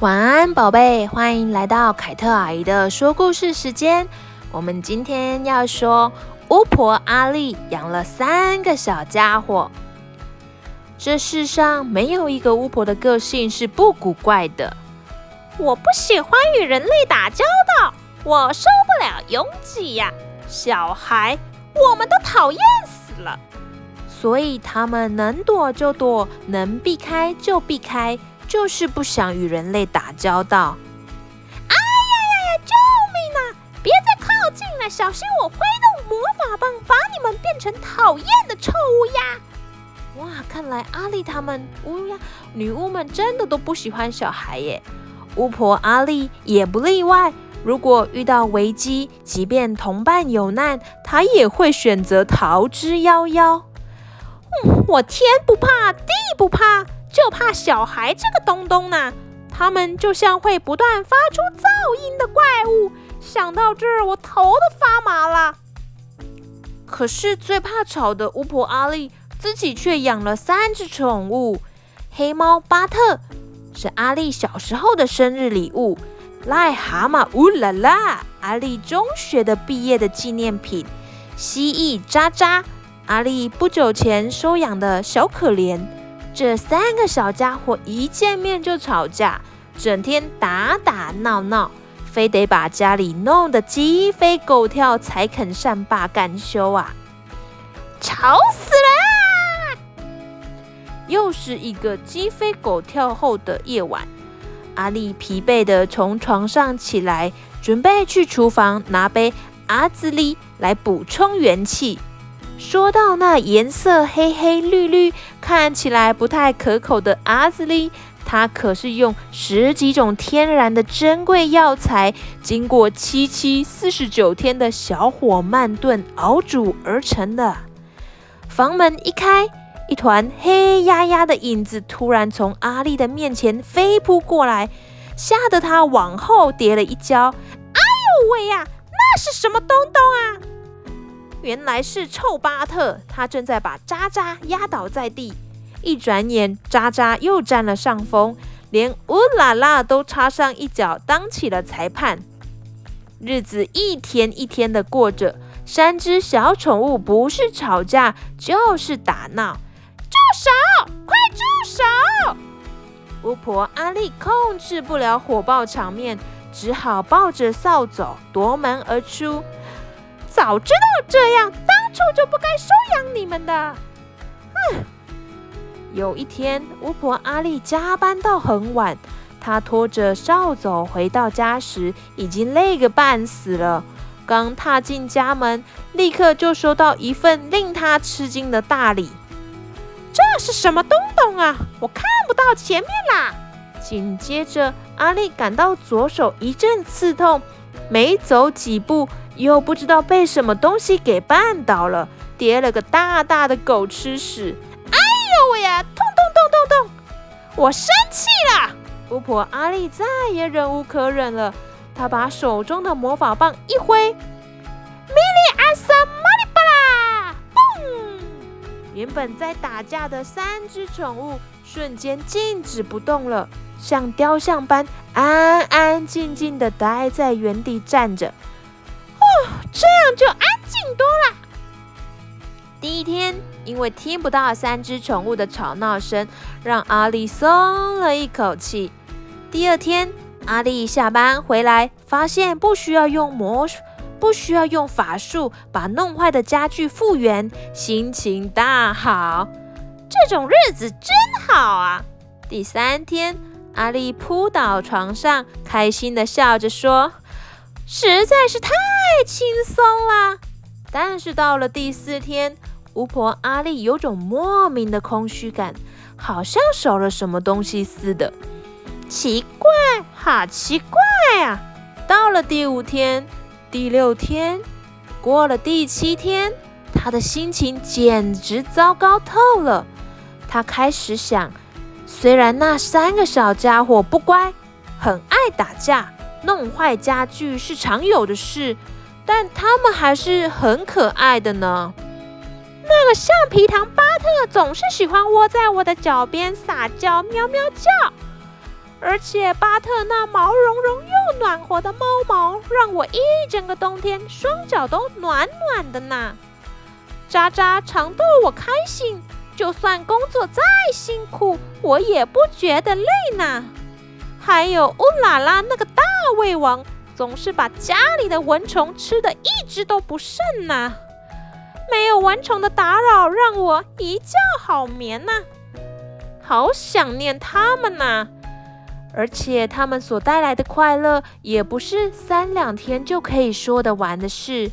晚安，宝贝，欢迎来到凯特阿姨的说故事时间。我们今天要说巫婆阿丽养了三个小家伙。这世上没有一个巫婆的个性是不古怪的。我不喜欢与人类打交道，我受不了拥挤呀，小孩我们都讨厌死了。所以他们能躲就躲，能避开就避开。就是不想与人类打交道。哎呀呀呀！救命啊！别再靠近了，小心我挥动魔法棒，把你们变成讨厌的臭乌鸦！哇，看来阿丽他们乌鸦女巫们真的都不喜欢小孩耶。巫婆阿丽也不例外。如果遇到危机，即便同伴有难，她也会选择逃之夭夭。嗯，我天不怕地不怕。就怕小孩这个东东呢，他们就像会不断发出噪音的怪物。想到这儿，我头都发麻了。可是最怕吵的巫婆阿丽自己却养了三只宠物：黑猫巴特是阿丽小时候的生日礼物；癞蛤蟆乌拉拉，阿丽中学的毕业的纪念品；蜥蜴渣渣，阿丽不久前收养的小可怜。这三个小家伙一见面就吵架，整天打打闹闹，非得把家里弄得鸡飞狗跳才肯善罢甘休啊！吵死了！又是一个鸡飞狗跳后的夜晚，阿丽疲惫地从床上起来，准备去厨房拿杯阿兹丽来补充元气。说到那颜色黑黑绿绿，看起来不太可口的阿兹丽，它可是用十几种天然的珍贵药材，经过七七四十九天的小火慢炖熬煮而成的。房门一开，一团黑压压的影子突然从阿丽的面前飞扑过来，吓得她往后跌了一跤。哎呦喂呀，那是什么东东啊？原来是臭巴特，他正在把渣渣压倒在地。一转眼，渣渣又占了上风，连乌拉拉都插上一脚，当起了裁判。日子一天一天的过着，三只小宠物不是吵架就是打闹。住手！快住手！巫婆阿丽控制不了火爆场面，只好抱着扫帚夺门而出。早知道这样，当初就不该收养你们的。哼！有一天，巫婆阿丽加班到很晚，她拖着扫帚回到家时，已经累个半死了。刚踏进家门，立刻就收到一份令她吃惊的大礼。这是什么东东啊？我看不到前面啦！紧接着，阿丽感到左手一阵刺痛，没走几步。又不知道被什么东西给绊倒了，跌了个大大的狗吃屎！哎呦喂呀，痛痛痛痛痛！我生气了！巫婆阿丽再也忍无可忍了，她把手中的魔法棒一挥，米里阿萨玛里巴拉！嘣！原本在打架的三只宠物瞬间静止不动了，像雕像般安安静静的待在原地站着。这样就安静多了。第一天，因为听不到三只宠物的吵闹声，让阿丽松了一口气。第二天，阿丽下班回来，发现不需要用魔，不需要用法术把弄坏的家具复原，心情大好。这种日子真好啊！第三天，阿丽扑倒床上，开心地笑着说。实在是太轻松了，但是到了第四天，巫婆阿丽有种莫名的空虚感，好像少了什么东西似的。奇怪，好奇怪啊！到了第五天、第六天，过了第七天，她的心情简直糟糕透了。她开始想，虽然那三个小家伙不乖，很爱打架。弄坏家具是常有的事，但他们还是很可爱的呢。那个橡皮糖巴特总是喜欢窝在我的脚边撒娇，喵喵叫。而且巴特那毛茸茸又暖和的猫毛，让我一整个冬天双脚都暖暖的呢。渣渣常逗我开心，就算工作再辛苦，我也不觉得累呢。还有乌拉拉那个大胃王，总是把家里的蚊虫吃的一只都不剩呐。没有蚊虫的打扰，让我一觉好眠呐。好想念他们呐！而且他们所带来的快乐，也不是三两天就可以说得完的事。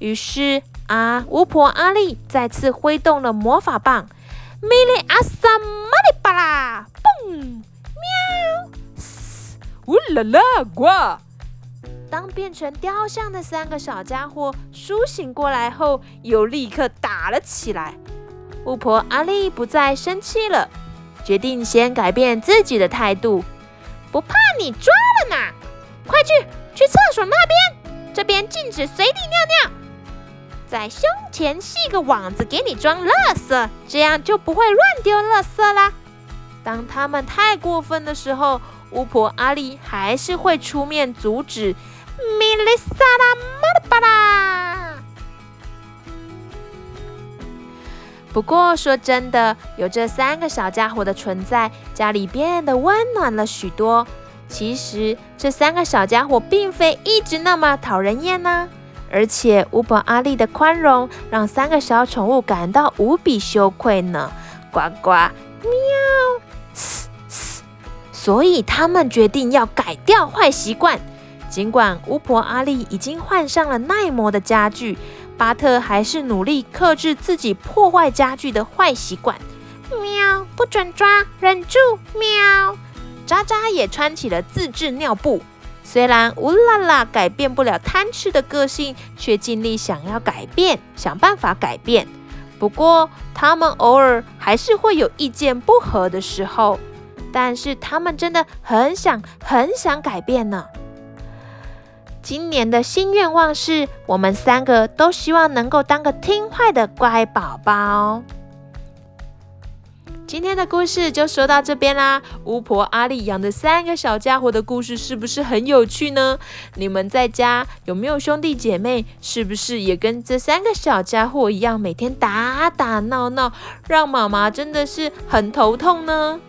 于是啊，巫婆阿丽再次挥动了魔法棒，米里阿乌拉拉呱！当变成雕像的三个小家伙苏醒过来后，又立刻打了起来。巫婆阿丽不再生气了，决定先改变自己的态度。不怕你抓了呢，快去去厕所那边，这边禁止随地尿尿。在胸前系个网子，给你装垃圾，这样就不会乱丢垃圾啦。当他们太过分的时候，巫婆阿丽还是会出面阻止。米莉莎拉玛巴拉。不过说真的，有这三个小家伙的存在，家里变得温暖了许多。其实这三个小家伙并非一直那么讨人厌呢。而且巫婆阿丽的宽容，让三个小宠物感到无比羞愧呢。呱呱，喵。所以他们决定要改掉坏习惯。尽管巫婆阿丽已经换上了耐磨的家具，巴特还是努力克制自己破坏家具的坏习惯。喵，不准抓，忍住。喵，渣渣也穿起了自制尿布。虽然乌拉拉改变不了贪吃的个性，却尽力想要改变，想办法改变。不过，他们偶尔还是会有意见不合的时候。但是，他们真的很想、很想改变呢。今年的新愿望是我们三个都希望能够当个听话的乖宝宝。今天的故事就说到这边啦。巫婆阿丽养的三个小家伙的故事是不是很有趣呢？你们在家有没有兄弟姐妹？是不是也跟这三个小家伙一样，每天打打闹闹，让妈妈真的是很头痛呢？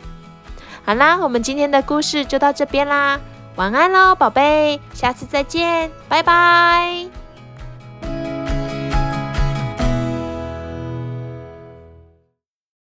好啦，我们今天的故事就到这边啦。晚安喽，宝贝，下次再见，拜拜。